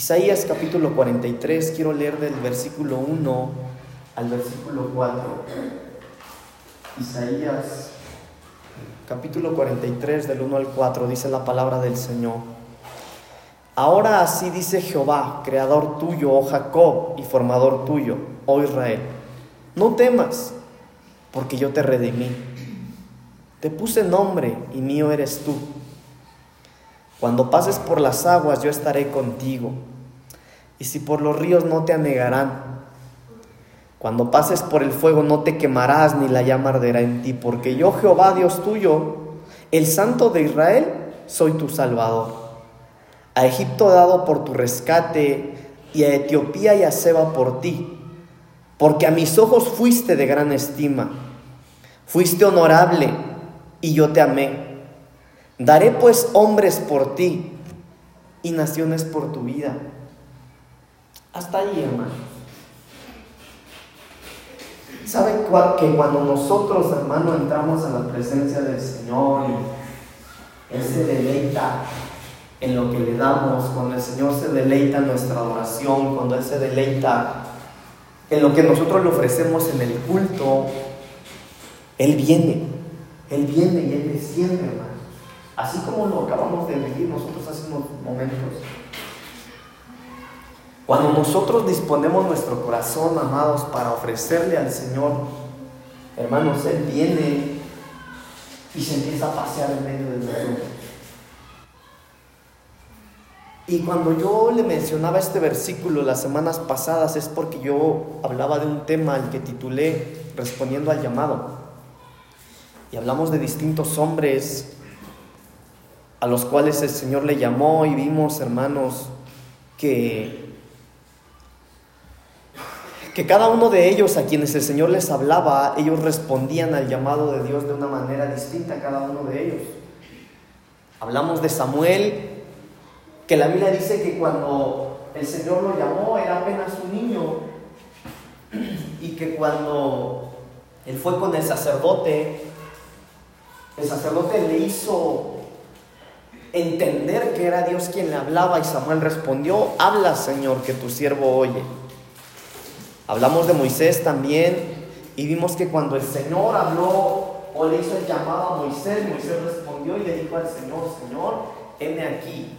Isaías capítulo 43, quiero leer del versículo 1 al versículo 4. Isaías capítulo 43 del 1 al 4 dice la palabra del Señor. Ahora así dice Jehová, creador tuyo, oh Jacob, y formador tuyo, oh Israel. No temas, porque yo te redimí. Te puse nombre y mío eres tú. Cuando pases por las aguas yo estaré contigo, y si por los ríos no te anegarán. Cuando pases por el fuego no te quemarás ni la llama arderá en ti, porque yo Jehová Dios tuyo, el Santo de Israel, soy tu Salvador. A Egipto dado por tu rescate y a Etiopía y a Seba por ti, porque a mis ojos fuiste de gran estima, fuiste honorable y yo te amé. Daré pues hombres por ti y naciones por tu vida. Hasta ahí, hermano. ¿Sabe que cuando nosotros, hermano, entramos a la presencia del Señor y Él se deleita en lo que le damos, cuando el Señor se deleita en nuestra adoración, cuando Él se deleita en lo que nosotros le ofrecemos en el culto, Él viene, Él viene y Él desciende, hermano. Así como lo acabamos de vivir nosotros hace unos momentos. Cuando nosotros disponemos nuestro corazón, amados, para ofrecerle al Señor, hermanos, Él viene y se empieza a pasear en medio de nosotros. Y cuando yo le mencionaba este versículo las semanas pasadas es porque yo hablaba de un tema al que titulé Respondiendo al llamado. Y hablamos de distintos hombres a los cuales el Señor le llamó y vimos, hermanos, que que cada uno de ellos a quienes el Señor les hablaba, ellos respondían al llamado de Dios de una manera distinta, cada uno de ellos. Hablamos de Samuel, que la Biblia dice que cuando el Señor lo llamó era apenas un niño y que cuando él fue con el sacerdote, el sacerdote le hizo entender que era Dios quien le hablaba y Samuel respondió, habla Señor, que tu siervo oye. Hablamos de Moisés también y vimos que cuando el Señor habló o le hizo el llamado a Moisés, Moisés respondió y le dijo al Señor, Señor, heme aquí.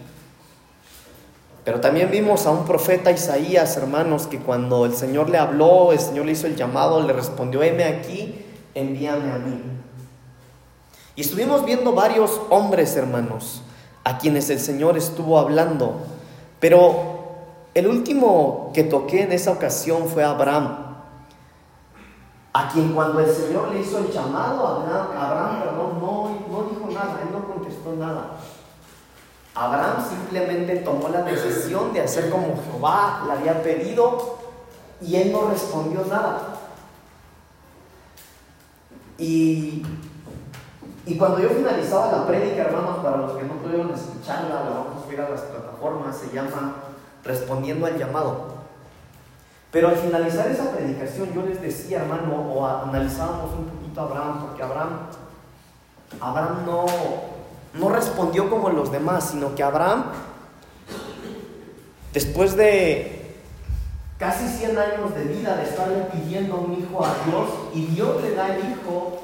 Pero también vimos a un profeta Isaías, hermanos, que cuando el Señor le habló, el Señor le hizo el llamado, le respondió, heme aquí, envíame a mí. Y estuvimos viendo varios hombres, hermanos, a quienes el Señor estuvo hablando, pero el último que toqué en esa ocasión fue Abraham, a quien cuando el Señor le hizo el llamado, Abraham, Abraham no, no dijo nada, él no contestó nada. Abraham simplemente tomó la decisión de hacer como Jehová le había pedido y él no respondió nada. Y, y cuando yo finalizaba la prédica, hermanos, para los que no pudieron escucharla, la vamos a subir a las plataformas, se llama respondiendo al llamado. Pero al finalizar esa predicación yo les decía, hermano, o analizábamos un poquito a Abraham, porque Abraham, Abraham no, no respondió como los demás, sino que Abraham, después de casi 100 años de vida, de estarle pidiendo un hijo a Dios, y Dios le da el hijo,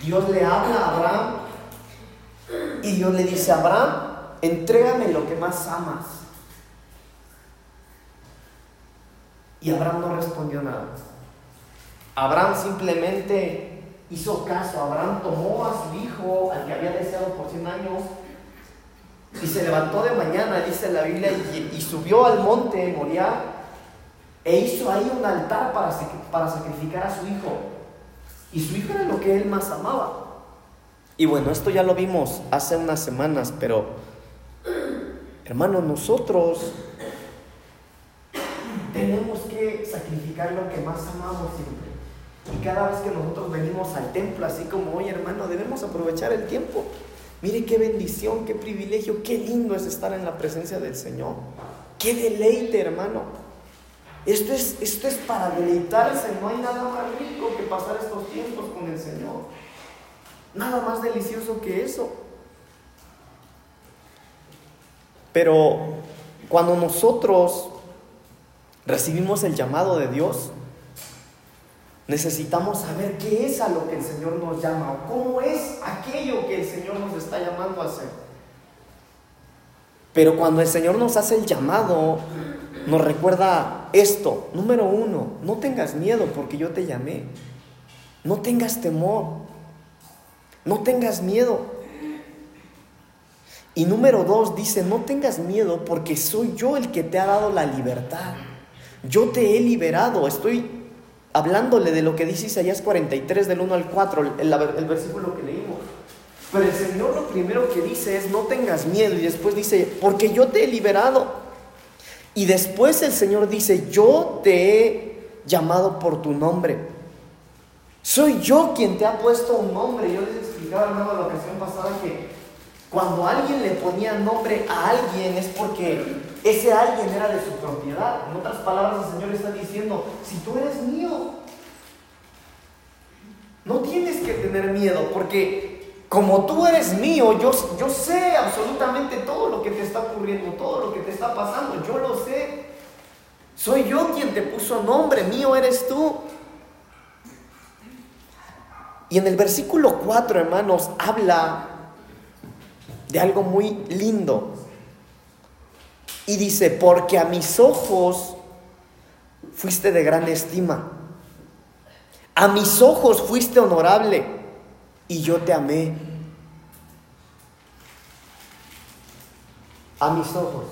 Dios le habla a Abraham, y Dios le dice, Abraham, entrégame lo que más amas. Y Abraham no respondió nada. Abraham simplemente hizo caso. Abraham tomó a su hijo, al que había deseado por 100 años, y se levantó de mañana, dice la Biblia, y, subió al monte Moriah e hizo ahí un altar para, para sacrificar a su hijo. Y su hijo era lo que él más amaba. Y bueno, esto ya lo vimos hace unas semanas, pero hermanos, nosotros tenemos que sacrificar lo que más amamos siempre. Y cada vez que nosotros venimos al templo, así como hoy, hermano, debemos aprovechar el tiempo. Mire qué bendición, qué privilegio, qué lindo es estar en la presencia del Señor. Qué deleite, hermano. Esto es, esto es para deleitarse. No hay nada más rico que pasar estos tiempos con el Señor. Nada más delicioso que eso. Pero cuando nosotros recibimos el llamado de Dios, necesitamos saber qué es a lo que el Señor nos llama o cómo es aquello que el Señor nos está llamando a hacer. Pero cuando el Señor nos hace el llamado, nos recuerda esto. Número uno, no tengas miedo porque yo te llamé. No tengas temor. No tengas miedo. Y número dos dice, no tengas miedo porque soy yo el que te ha dado la libertad. Yo te he liberado. Estoy hablándole de lo que dice Isaías 43 del 1 al 4, el, el versículo que leímos. Pero el Señor lo primero que dice es, no tengas miedo. Y después dice, porque yo te he liberado. Y después el Señor dice, yo te he llamado por tu nombre. Soy yo quien te ha puesto un nombre. Yo les explicaba, la ocasión pasada que cuando alguien le ponía nombre a alguien es porque ese alguien era de su propiedad. En otras palabras, el Señor está diciendo, si tú eres mío, no tienes que tener miedo, porque como tú eres mío, yo, sé absolutamente todo lo que te está ocurriendo, todo lo que te está pasando, yo lo sé. Soy yo quien te puso nombre, mío eres tú. Y en el versículo 4, hermanos, habla de algo muy lindo. Y dice, porque a mis ojos fuiste de gran estima. A mis ojos fuiste honorable y yo te amé. A mis ojos.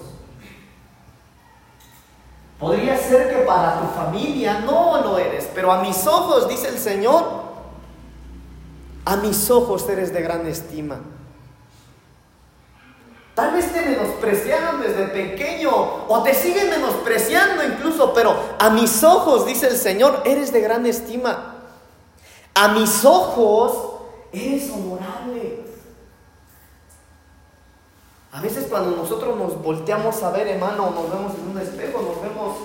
Podría ser que para tu familia no lo eres, pero a mis ojos, dice el Señor, a mis ojos eres de gran estima. Tal vez te menospreciaron desde pequeño o te siguen menospreciando incluso, pero a mis ojos, dice el Señor, eres de gran estima. A mis ojos eres honorable. A veces cuando nosotros nos volteamos a ver, hermano, nos vemos en un espejo, nos vemos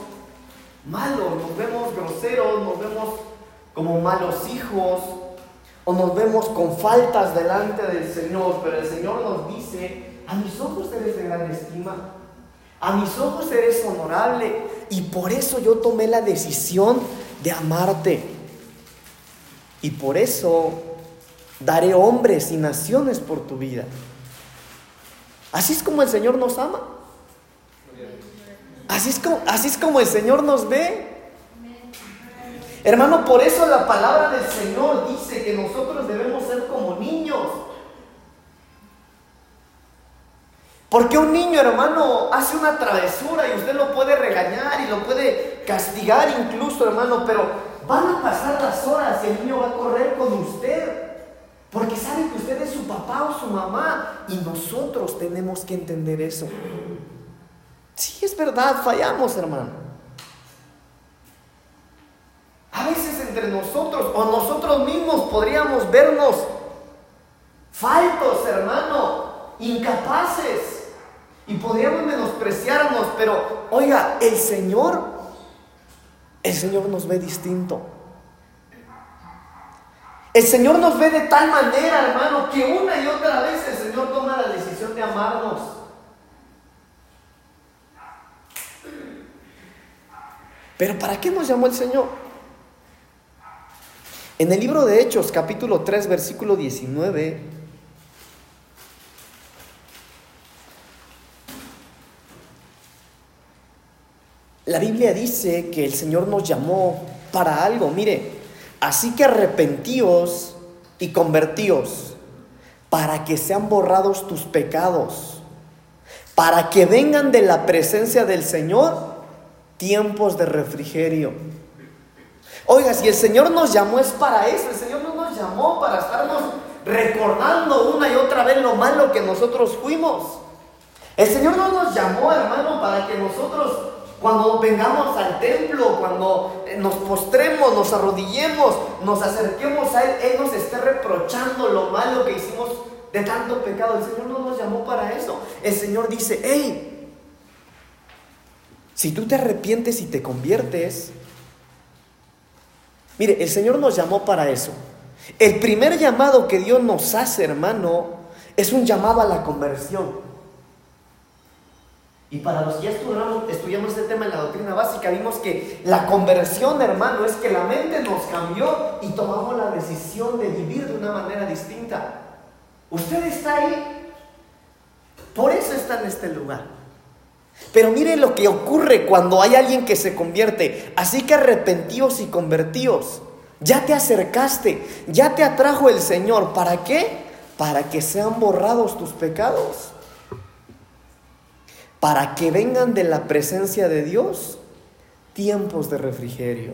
malos, nos vemos groseros, nos vemos como malos hijos, o nos vemos con faltas delante del Señor, pero el Señor nos dice, a mis ojos eres de gran estima. A mis ojos eres honorable. Y por eso yo tomé la decisión de amarte. Y por eso daré hombres y naciones por tu vida. Así es como el Señor nos ama. Así es como, así es como el Señor nos ve. Hermano, por eso la palabra del Señor dice que nosotros debemos ser Porque un niño, hermano, hace una travesura y usted lo puede regañar y lo puede castigar incluso, hermano, pero van a pasar las horas y el niño va a correr con usted. Porque sabe que usted es su papá o su mamá y nosotros tenemos que entender eso. Sí, es verdad, fallamos, hermano. A veces entre nosotros o nosotros mismos podríamos vernos faltos, hermano, incapaces. Y podríamos menospreciarnos, pero oiga, el Señor, el Señor nos ve distinto. El Señor nos ve de tal manera, hermano, que una y otra vez el Señor toma la decisión de amarnos. Pero ¿para qué nos llamó el Señor? En el libro de Hechos, capítulo 3, versículo 19, La Biblia dice que el Señor nos llamó para algo. Mire, así que arrepentíos y convertíos para que sean borrados tus pecados, para que vengan de la presencia del Señor tiempos de refrigerio. Oiga, si el Señor nos llamó es para eso, el Señor no nos llamó para estarnos recordando una y otra vez lo malo que nosotros fuimos. El Señor no nos llamó, hermano, para que nosotros cuando vengamos al templo, cuando eh, nos postremos, nos arrodillemos, nos acerquemos a Él, Él nos esté reprochando lo malo que hicimos de tanto pecado. El Señor no nos llamó para eso. El Señor dice, hey, si tú te arrepientes y te conviertes, mire, el Señor nos llamó para eso. El primer llamado que Dios nos hace, hermano, es un llamado a la conversión. Y para los que ya estudiamos, estudiamos este tema en la doctrina básica, vimos que la conversión, hermano, es que la mente nos cambió y tomamos la decisión de vivir de una manera distinta. Usted está ahí, por eso está en este lugar. Pero mire lo que ocurre cuando hay alguien que se convierte. Así que arrepentíos y convertíos. Ya te acercaste, ya te atrajo el Señor. ¿Para qué? Para que sean borrados tus pecados para que vengan de la presencia de Dios tiempos de refrigerio.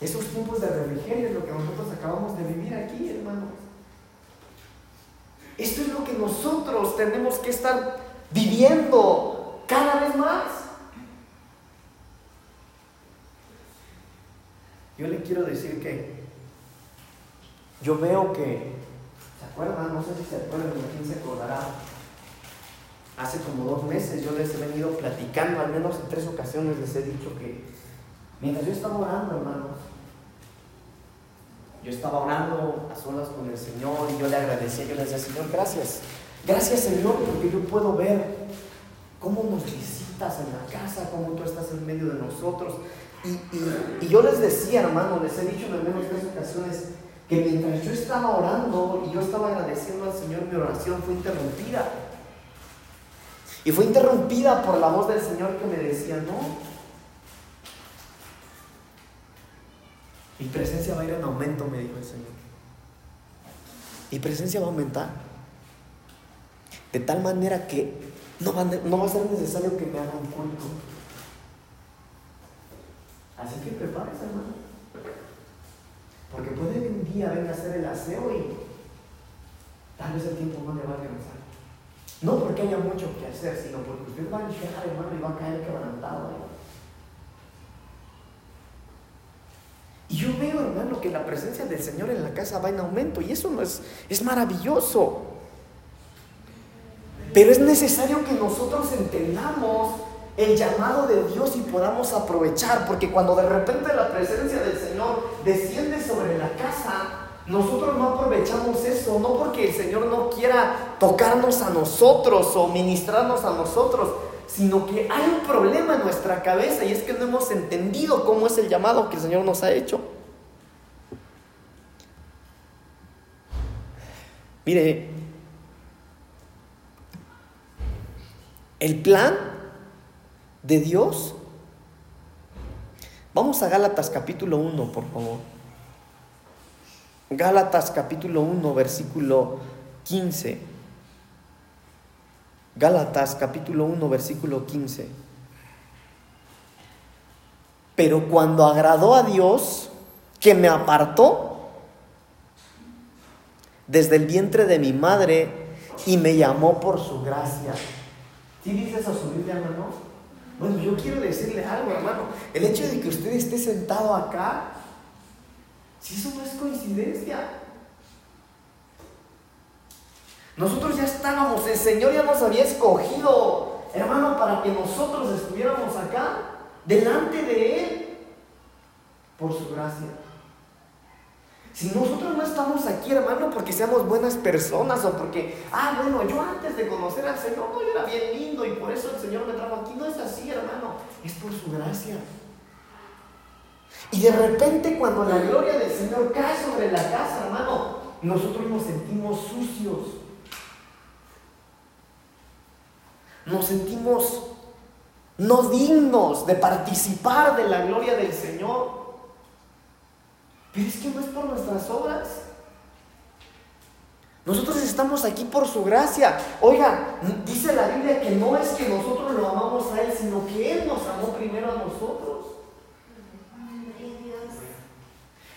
Esos tiempos de refrigerio es lo que nosotros acabamos de vivir aquí, hermanos. Esto es lo que nosotros tenemos que estar viviendo cada vez más. Yo le quiero decir que yo veo que no sé si se acuerdan, quién se acordará. Hace como dos meses yo les he venido platicando, al menos en tres ocasiones les he dicho que mientras yo estaba orando, hermanos, yo estaba orando a solas con el Señor y yo le agradecía, yo le decía, Señor, gracias. Gracias, Señor, porque yo puedo ver cómo nos visitas en la casa, cómo tú estás en medio de nosotros. Y, y, y yo les decía, hermano, les he dicho en al menos tres ocasiones, que mientras yo estaba orando y yo estaba agradeciendo al Señor, mi oración fue interrumpida. Y fue interrumpida por la voz del Señor que me decía, no, mi presencia va a ir en aumento, me dijo el Señor. Mi presencia va a aumentar. De tal manera que no va, no va a ser necesario que me hagan culto. Así que prepárese, hermano. Porque puede que un venga a hacer el aseo y tal vez el tiempo no le va a alcanzar. No porque haya mucho que hacer, sino porque usted va a llegar, hermano, y va a caer quebrantado. Y yo veo, hermano, que la presencia del Señor en la casa va en aumento y eso no es, es maravilloso. Pero es necesario que nosotros entendamos el llamado de Dios y podamos aprovechar, porque cuando de repente la presencia del Señor desciende nosotros no aprovechamos eso, no porque el Señor no quiera tocarnos a nosotros o ministrarnos a nosotros, sino que hay un problema en nuestra cabeza y es que no hemos entendido cómo es el llamado que el Señor nos ha hecho. Mire, el plan de Dios. Vamos a Gálatas capítulo 1, por favor. Gálatas capítulo 1, versículo 15. Gálatas capítulo 1, versículo 15. Pero cuando agradó a Dios, que me apartó desde el vientre de mi madre y me llamó por su gracia. ¿Sí dice eso su Biblia, hermano? Bueno, yo quiero decirle algo, hermano. El hecho de que usted esté sentado acá, si eso no es coincidencia. Nosotros ya estábamos, el Señor ya nos había escogido, hermano, para que nosotros estuviéramos acá, delante de Él, por su gracia. Si nosotros no estamos aquí, hermano, porque seamos buenas personas o porque, ah, bueno, yo antes de conocer al Señor, no, yo era bien lindo y por eso el Señor me trajo aquí. No es así, hermano, es por su gracia. Y de repente cuando la gloria del Señor cae sobre la casa, hermano, nosotros nos sentimos sucios. Nos sentimos no dignos de participar de la gloria del Señor. Pero es que no es por nuestras obras. Nosotros estamos aquí por su gracia. Oiga, dice la Biblia que no es que nosotros lo amamos a Él, sino que Él nos amó primero a nosotros.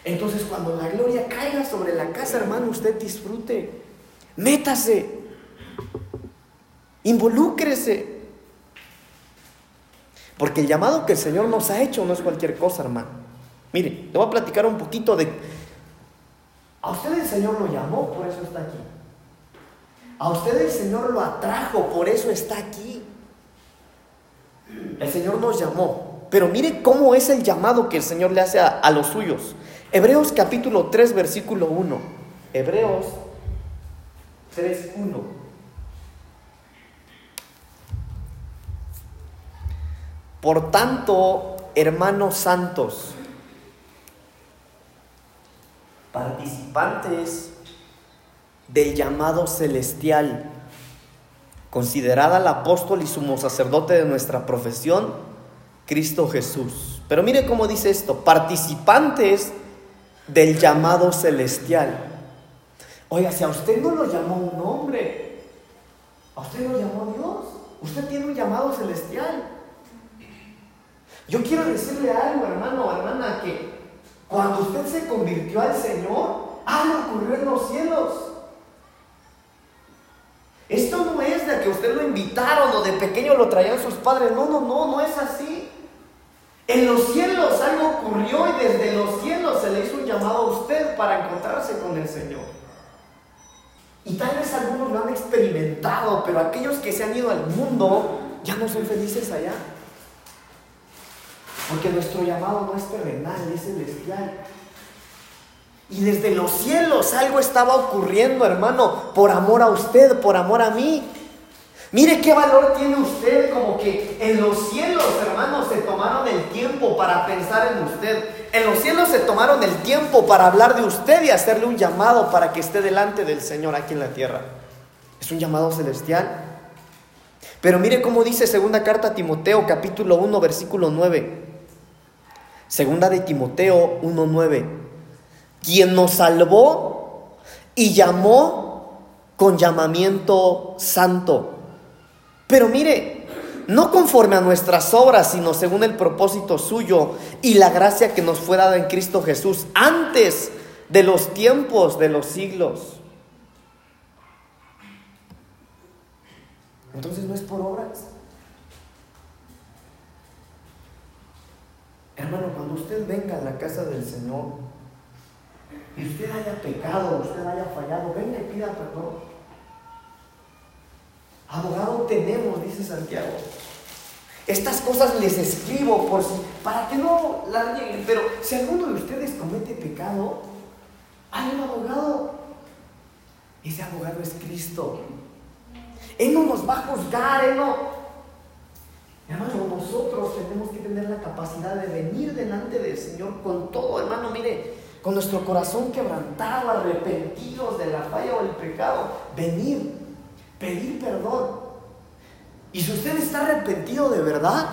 Entonces cuando la gloria caiga sobre la casa, hermano, usted disfrute. Métase. Involúcrese. Porque el llamado que el Señor nos ha hecho no es cualquier cosa, hermano. Mire, le voy a platicar un poquito de... A usted el Señor lo llamó, por eso está aquí. A usted el Señor lo atrajo, por eso está aquí. El Señor nos llamó. Pero mire cómo es el llamado que el Señor le hace a, los suyos. Hebreos capítulo 3, versículo 1. Hebreos 3, 1. Por tanto, hermanos santos, participantes del llamado celestial, considerada el apóstol y sumo sacerdote de nuestra profesión, Cristo Jesús. Pero mire cómo dice esto, participantes del llamado celestial. Oiga, si a usted no lo llamó un hombre, a usted lo llamó Dios, usted tiene un llamado celestial. Yo quiero decirle algo, hermano o hermana, que cuando usted se convirtió al Señor, algo ocurrió en los cielos. Esto no es de que usted lo invitaron o de pequeño lo traían sus padres. No, no, no, no es así. En los cielos algo ocurrió y desde los cielos se le hizo un llamado a usted para encontrarse con el Señor. Y tal vez algunos lo han experimentado, pero aquellos que se han ido al mundo ya no son felices allá. Porque nuestro llamado no es terrenal, es celestial. Y desde los cielos algo estaba ocurriendo, hermano, por amor a usted, por amor a mí. Mire qué valor tiene usted, como que en los cielos, hermanos, se tomaron el tiempo para pensar en usted. En los cielos se tomaron el tiempo para hablar de usted y hacerle un llamado para que esté delante del Señor aquí en la tierra. Es un llamado celestial. Pero mire cómo dice segunda carta a Timoteo, capítulo 1, versículo 9. Segunda de Timoteo 1.9. Quien nos salvó y llamó con llamamiento santo. Pero mire, no conforme a nuestras obras, sino según el propósito suyo y la gracia que nos fue dada en Cristo Jesús antes de los tiempos de los siglos. Entonces no es por obras. Hermano, cuando usted venga a la casa del Señor y usted haya pecado, usted haya fallado, venga y pida perdón. Abogado tenemos, dice Santiago. Estas cosas les escribo por si, para que no las lleguen. Pero si alguno de ustedes comete pecado, hay un abogado. Ese abogado es Cristo. Él no nos va a juzgar, Él no, Hermano, nosotros tenemos que tener la capacidad de venir delante del Señor con todo, hermano, mire, con nuestro corazón quebrantado, arrepentidos de la falla o el pecado, venir, pedir perdón. Y si usted está arrepentido de verdad,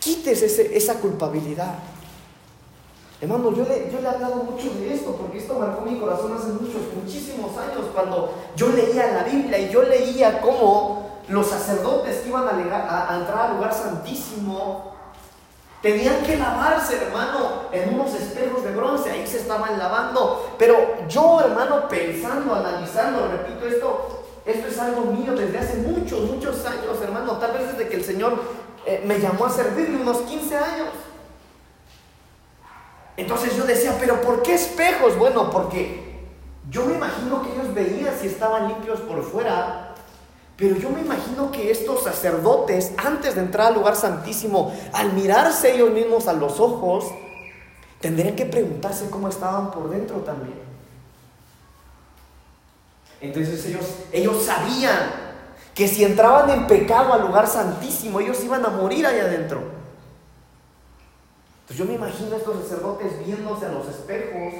quítese esa culpabilidad. Hermano, yo le, yo le he hablado mucho de esto, porque esto marcó mi corazón hace muchos, muchísimos años, cuando yo leía la Biblia y yo leía cómo los sacerdotes que iban a, entrar al lugar santísimo tenían que lavarse, hermano, en unos espejos de bronce, ahí se estaban lavando. Pero yo, hermano, pensando, analizando, repito esto, esto es algo mío desde hace muchos, muchos años, hermano, tal vez desde que el Señor eh, me llamó a servirle unos 15 años. Entonces yo decía, pero ¿por qué espejos? Bueno, porque yo me imagino que ellos veían si estaban limpios por fuera, pero yo me imagino que estos sacerdotes, antes de entrar al lugar santísimo, al mirarse ellos mismos a los ojos, tendrían que preguntarse cómo estaban por dentro también. Entonces ellos, ellos sabían que si entraban en pecado al lugar santísimo, ellos iban a morir allá adentro. Entonces yo me imagino a estos sacerdotes viéndose a los espejos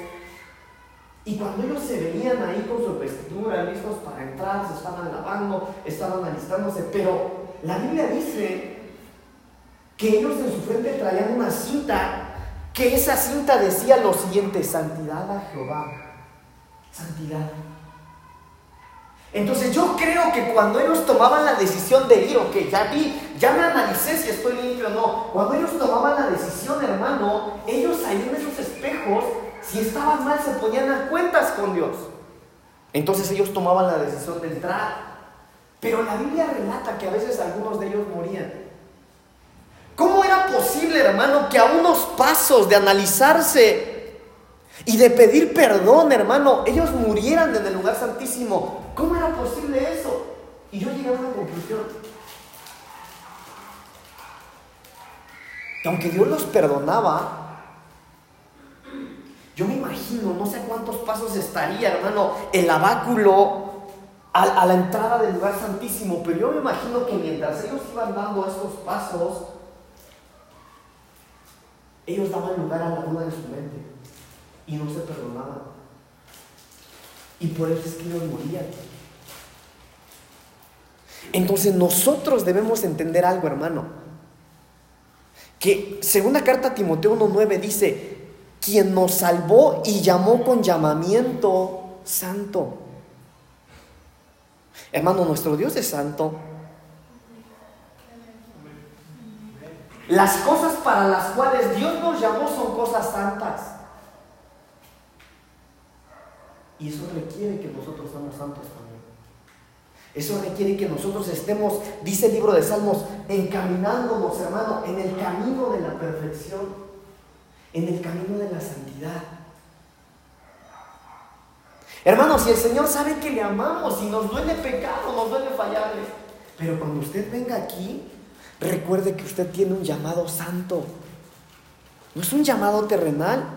y cuando ellos se venían ahí con su vestidura, listos para entrar, se estaban lavando, estaban alistándose, pero la Biblia dice que ellos en su frente traían una cinta, que esa cinta decía lo siguiente, santidad a Jehová, santidad. Entonces yo creo que cuando ellos tomaban la decisión de ir, ok, ya vi, ya me analicé si estoy limpio o no, cuando ellos tomaban la decisión, hermano, ellos ahí en esos espejos si estaban mal, se ponían a cuentas con Dios. Entonces ellos tomaban la decisión de entrar. Pero la Biblia relata que a veces algunos de ellos morían. ¿Cómo era posible, hermano, que a unos pasos de analizarse y de pedir perdón, hermano, ellos murieran en el lugar santísimo? ¿Cómo era posible eso? Y yo llegué a una conclusión. Que aunque Dios los perdonaba, yo me imagino, no sé cuántos pasos estaría, hermano, el abáculo a, la entrada del lugar santísimo, pero yo me imagino que mientras ellos iban dando estos pasos, ellos daban lugar a la duda en su mente y no se perdonaban. Y por eso es que ellos morían. Entonces nosotros debemos entender algo, hermano. Que según la carta a Timoteo 1.9 dice, quien nos salvó y llamó con llamamiento santo. Hermano, nuestro Dios es santo. Las cosas para las cuales Dios nos llamó son cosas santas. Y eso requiere que nosotros seamos santos también. Eso requiere que nosotros estemos, dice el libro de Salmos, encaminándonos, hermano, en el camino de la perfección, en el camino de la santidad. Hermano, si el Señor sabe que le amamos y nos duele pecado, nos duele fallarle, pero cuando usted venga aquí, recuerde que usted tiene un llamado santo. No es un llamado terrenal.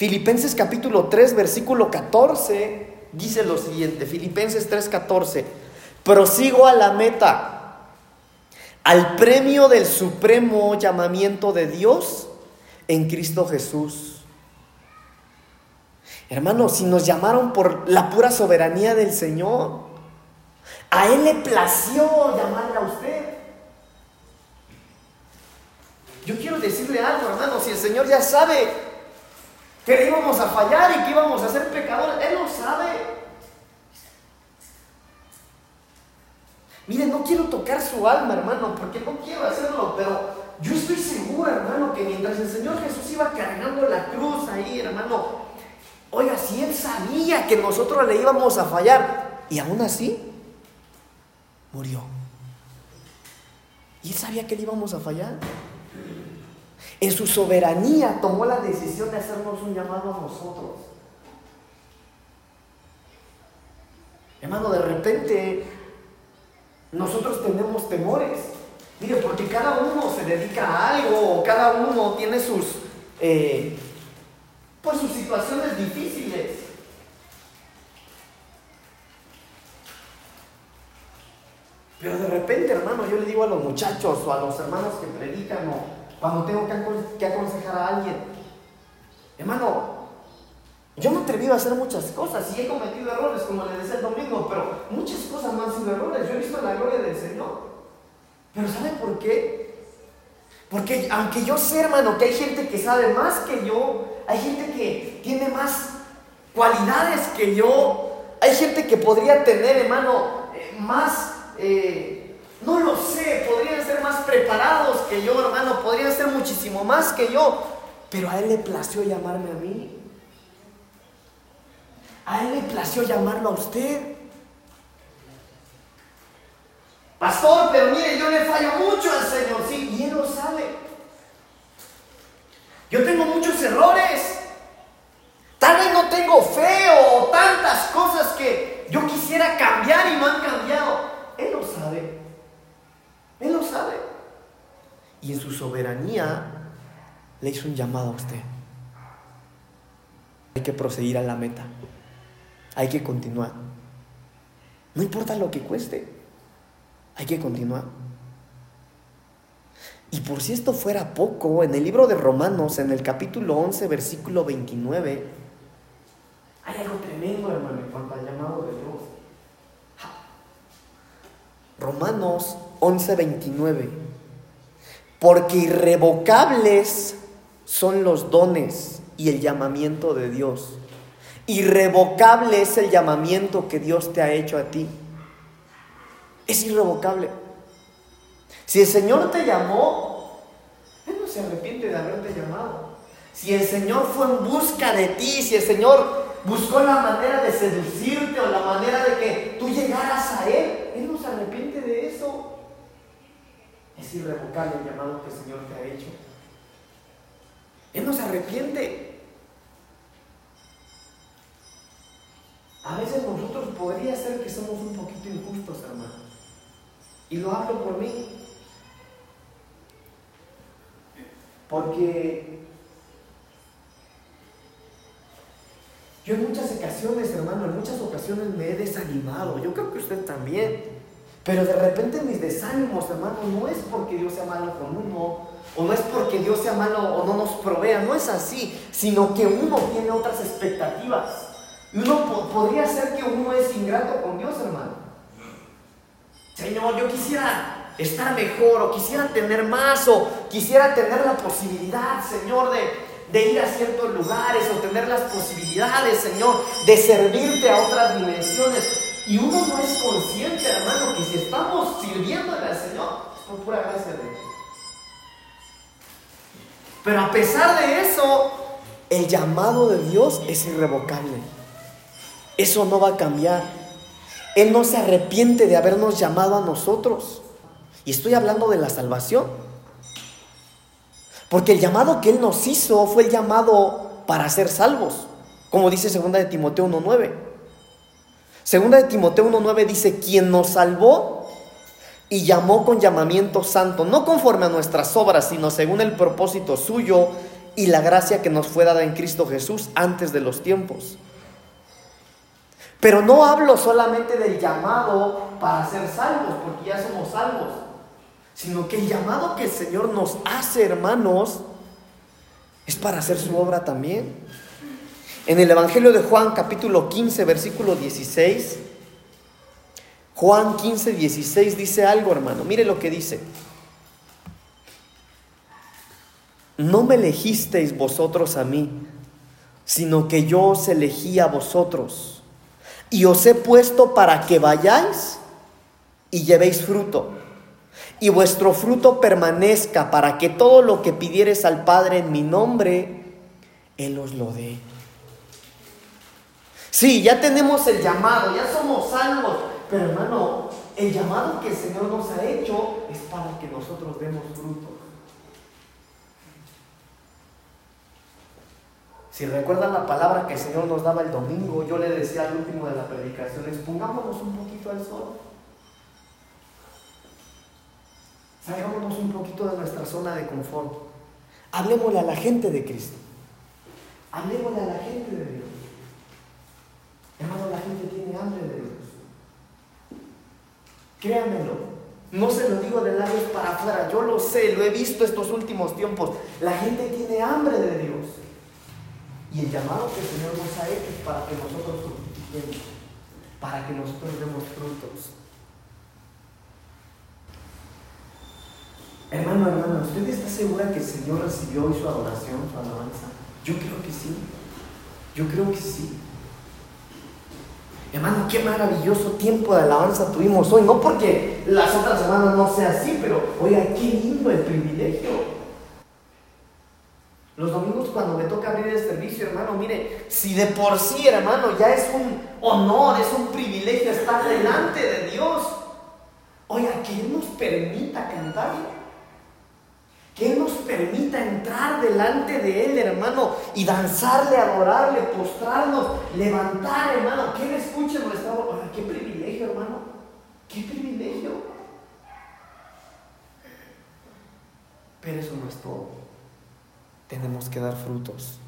Filipenses capítulo 3, versículo 14, dice lo siguiente, Filipenses 3:14, prosigo a la meta, al premio del supremo llamamiento de Dios en Cristo Jesús. Hermanos, si nos llamaron por la pura soberanía del Señor, a Él le plació llamarle a usted. Yo quiero decirle algo, hermano, si el Señor ya sabe que íbamos a fallar y que íbamos a ser pecadores, Él lo sabe. Mire, no quiero tocar su alma, hermano, porque no quiero hacerlo, pero yo estoy seguro, hermano, que mientras el Señor Jesús iba cargando la cruz ahí, hermano, Oiga, si él sabía que nosotros le íbamos a fallar y aún así murió. Y él sabía que le íbamos a fallar. En su soberanía tomó la decisión de hacernos un llamado a nosotros. Hermano, de repente nosotros tenemos temores. Mire, porque cada uno se dedica a algo, cada uno tiene sus... Eh, por sus situaciones difíciles. Pero de repente, hermano, yo le digo a los muchachos o a los hermanos que predican o cuando tengo que aconsejar a alguien, hermano, yo me he atrevido a hacer muchas cosas y he cometido errores, como le decía el domingo, pero muchas cosas no han sido errores. Yo he visto la gloria del Señor. Pero ¿sabe por qué? Porque aunque yo sé, hermano, que hay gente que sabe más que yo, hay gente que tiene más cualidades que yo, hay gente que podría tener, hermano, eh, más, eh, no lo sé, podrían ser más preparados que yo, hermano, podrían ser muchísimo más que yo, pero a él le plació llamarme a mí. A él le plació llamarlo a usted. Pastor, pero mire, yo le fallo mucho al Señor, sí, y Él lo sabe. Yo tengo muchos errores. Tal vez no tengo fe o tantas cosas que yo quisiera cambiar y no han cambiado. Él lo sabe. Él lo sabe. Y en su soberanía le hizo un llamado a usted. Hay que proseguir a la meta. Hay que continuar. No importa lo que cueste. Hay que continuar. Y por si esto fuera poco, en el libro de Romanos, en el capítulo 11, versículo 29, hay algo tremendo, hermano, en cuanto al llamado de Dios. Romanos 11, 29. Porque irrevocables son los dones y el llamamiento de Dios. Irrevocable es el llamamiento que Dios te ha hecho a ti es irrevocable. Si el Señor te llamó, Él no se arrepiente de haberte llamado. Si el Señor fue en busca de ti, si el Señor buscó la manera de seducirte o la manera de que tú llegaras a Él, Él no se arrepiente de eso. Es irrevocable el llamado que el Señor te ha hecho. Él no se arrepiente. A veces nosotros podría ser que somos un poquito injustos, hermano. Y lo hablo por mí. Porque yo en muchas ocasiones, hermano, en muchas ocasiones me he desanimado. Yo creo que usted también. Pero de repente mis desánimos, hermano, no es porque Dios sea malo con uno, o no es porque Dios sea malo o no nos provea, no es así, sino que uno tiene otras expectativas. Y uno podría ser que uno es ingrato con Dios, hermano. Señor, yo quisiera estar mejor, o quisiera tener más, o quisiera tener la posibilidad, Señor, de, de ir a ciertos lugares, o tener las posibilidades, Señor, de servirte a otras dimensiones. Y uno no es consciente, hermano, que si estamos sirviéndole al Señor, es por pura gracia de Dios. Pero a pesar de eso, el llamado de Dios es irrevocable. Eso no va a cambiar. Él no se arrepiente de habernos llamado a nosotros. Y estoy hablando de la salvación. Porque el llamado que Él nos hizo fue el llamado para ser salvos. Como dice 2 de Timoteo 1.9. Segunda de Timoteo 1.9 dice, quien nos salvó y llamó con llamamiento santo, no conforme a nuestras obras, sino según el propósito suyo y la gracia que nos fue dada en Cristo Jesús antes de los tiempos. Pero no hablo solamente del llamado para ser salvos, porque ya somos salvos, sino que el llamado que el Señor nos hace, hermanos, es para hacer su obra también. En el Evangelio de Juan capítulo 15, versículo 16, Juan 15, 16 dice algo, hermano. Mire lo que dice. No me elegisteis vosotros a mí, sino que yo os elegí a vosotros. Y os he puesto para que vayáis y llevéis fruto. Y vuestro fruto permanezca para que todo lo que pidieres al Padre en mi nombre, Él os lo dé. Sí, ya tenemos el llamado, ya somos salvos, pero hermano, el llamado que el Señor nos ha hecho es para que nosotros demos fruto. Si recuerdan la palabra que el Señor nos daba el domingo, yo le decía al último de la predicación, expongámonos un poquito al sol. Salgámonos un poquito de nuestra zona de confort. Hablemosle a la gente de Cristo. Hablemosle a la gente de Dios. Hermano, la gente tiene hambre de Dios. Créanmelo. No se lo digo de labios para afuera, yo lo sé, lo he visto estos últimos tiempos. La gente tiene hambre de Dios. Y el llamado que el Señor nos ha hecho es para que nosotros fructifiquemos, para que nosotros demos frutos. Hermano, hermano, ¿usted está segura que el Señor recibió hoy su adoración, su alabanza? Yo creo que sí. Yo creo que sí. Hermano, qué maravilloso tiempo de alabanza tuvimos hoy. No porque las otras semanas no sea así, pero oiga, qué lindo el privilegio. Los domingos cuando me toca abrir el servicio, hermano, mire, si de por sí, hermano, ya es un honor, es un privilegio estar delante de Dios. Oiga, que Él nos permita cantarle que nos permita entrar delante de Él, hermano, y danzarle, adorarle, postrarnos, levantar, hermano, que Él escuche nuestra voz. ¡Qué privilegio, hermano! ¡Qué privilegio! Pero eso no es todo. Tenemos que dar frutos.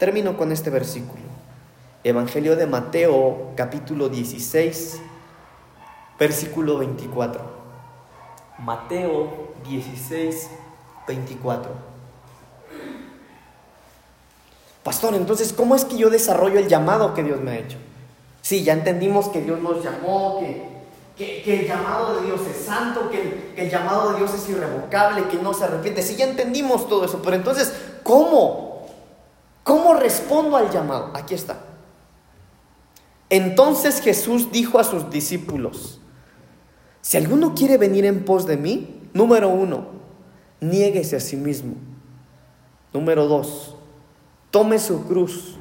Termino con este versículo. Evangelio de Mateo, capítulo 16, versículo 24. Mateo 16, 24. Pastor, entonces, ¿cómo es que yo desarrollo el llamado que Dios me ha hecho? Sí, ya entendimos que Dios nos llamó, que, que, el llamado de Dios es santo, que el, llamado de Dios es irrevocable, que no se arrepiente. Sí, ya entendimos todo eso, pero entonces, ¿cómo? ¿Cómo respondo al llamado? Aquí está. Entonces Jesús dijo a sus discípulos, si alguno quiere venir en pos de mí, número uno, niéguese a sí mismo. Número dos, tome su cruz.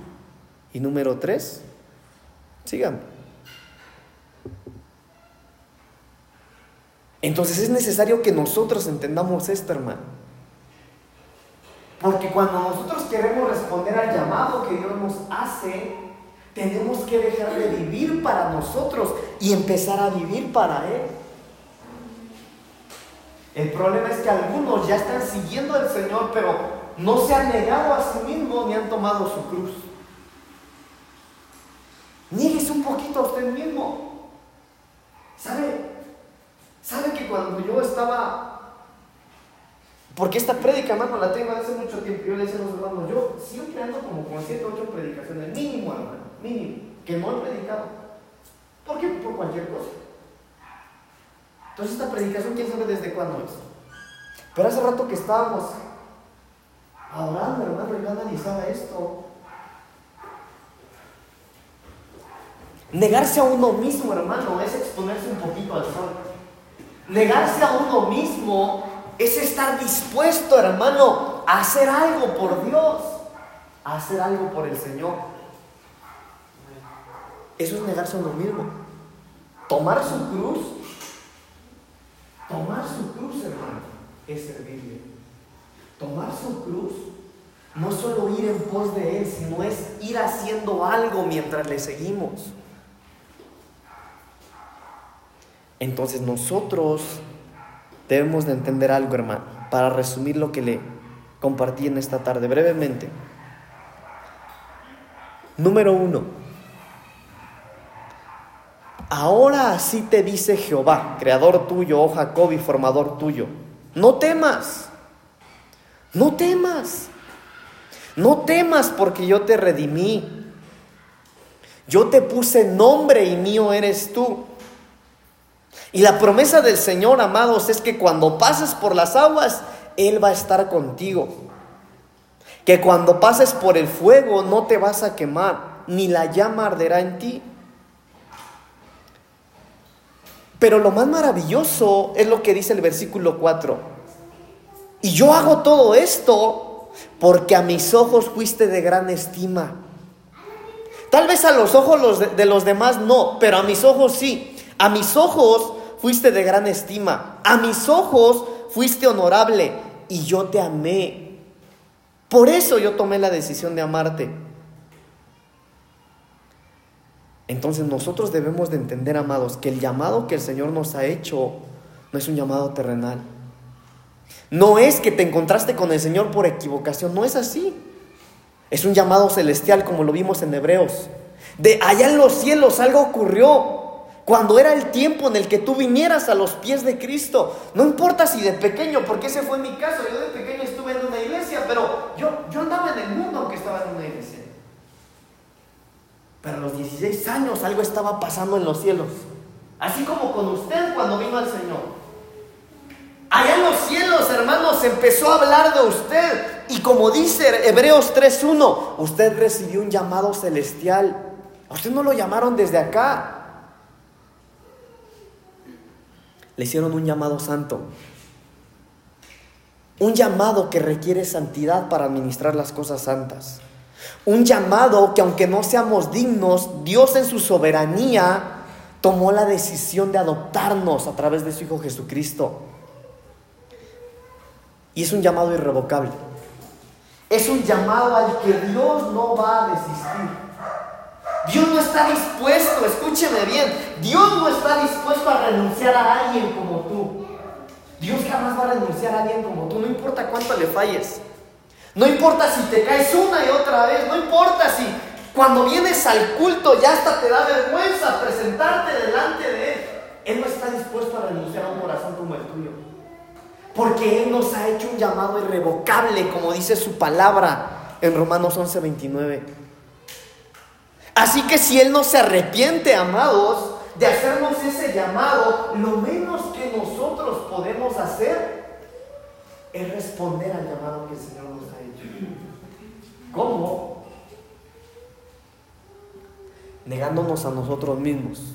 Y número tres, síganme. Entonces es necesario que nosotros entendamos esto, hermano. Porque cuando nosotros queremos responder al llamado que Dios nos hace, tenemos que dejar de vivir para nosotros y empezar a vivir para Él. El problema es que algunos ya están siguiendo al Señor, pero no se han negado a sí mismos ni han tomado su cruz. Niegues un poquito a usted mismo. ¿Sabe? ¿Sabe que cuando yo estaba... Porque esta prédica, hermano, la tengo hace mucho tiempo. Yo le decía a los hermanos, yo siempre ando como con 7 o 8 predicaciones, mínimo, hermano, mínimo, que no he predicado. ¿Por qué? Por cualquier cosa. Entonces, esta predicación, quién sabe desde cuándo es. Pero hace rato que estábamos adorando, hermano, yo analizaba esto. Negarse a uno mismo, hermano, es exponerse un poquito al sol. Negarse a uno mismo es estar dispuesto, hermano, a hacer algo por Dios, a hacer algo por el Señor. Eso es negarse a uno mismo. Tomar su cruz, tomar su cruz, hermano, es servirle. Tomar su cruz no solo ir en pos de Él, sino es ir haciendo algo mientras le seguimos. Entonces nosotros debemos de entender algo, hermano, para resumir lo que le compartí en esta tarde brevemente. Número uno. Ahora así te dice Jehová, creador tuyo, oh Jacob y formador tuyo. No temas, no temas, no temas porque yo te redimí. Yo te puse nombre y mío eres tú. Y la promesa del Señor, amados, es que cuando pases por las aguas, Él va a estar contigo. Que cuando pases por el fuego no te vas a quemar, ni la llama arderá en ti. Pero lo más maravilloso es lo que dice el versículo 4. Y yo hago todo esto porque a mis ojos fuiste de gran estima. Tal vez a los ojos de los demás no, pero a mis ojos sí. A mis ojos fuiste de gran estima, a mis ojos fuiste honorable y yo te amé. Por eso yo tomé la decisión de amarte. Entonces nosotros debemos de entender, amados, que el llamado que el Señor nos ha hecho no es un llamado terrenal. No es que te encontraste con el Señor por equivocación, no es así. Es un llamado celestial como lo vimos en Hebreos. De allá en los cielos algo ocurrió. Cuando era el tiempo en el que tú vinieras a los pies de Cristo. No importa si de pequeño, porque ese fue mi caso. Yo de pequeño estuve en una iglesia, pero yo, yo andaba en el mundo aunque estaba en una iglesia. Pero a los 16 años algo estaba pasando en los cielos. Así como con usted cuando vino al Señor. Allá en los cielos, hermanos, empezó a hablar de usted. Y como dice Hebreos 3.1, usted recibió un llamado celestial. A usted no lo llamaron desde acá. le hicieron un llamado santo. Un llamado que requiere santidad para administrar las cosas santas. Un llamado que aunque no seamos dignos, Dios en su soberanía tomó la decisión de adoptarnos a través de su Hijo Jesucristo. Y es un llamado irrevocable. Es un llamado al que Dios no va a desistir. Dios no está dispuesto, escúcheme bien, Dios no está dispuesto a renunciar a alguien como tú. Dios jamás va a renunciar a alguien como tú, no importa cuánto le falles. No importa si te caes una y otra vez, no importa si cuando vienes al culto ya hasta te da vergüenza presentarte delante de Él. Él no está dispuesto a renunciar a un corazón como el tuyo. Porque Él nos ha hecho un llamado irrevocable, como dice su palabra en Romanos 11:29. Así que si Él no se arrepiente, amados, de hacernos ese llamado, lo menos que nosotros podemos hacer es responder al llamado que el Señor nos. ¿Cómo? Negándonos a nosotros mismos,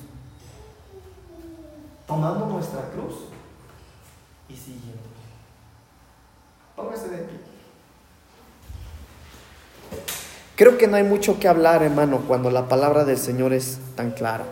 tomando nuestra cruz y siguiendo. Póngase de pie. Creo que no hay mucho que hablar, hermano, cuando la palabra del Señor es tan clara.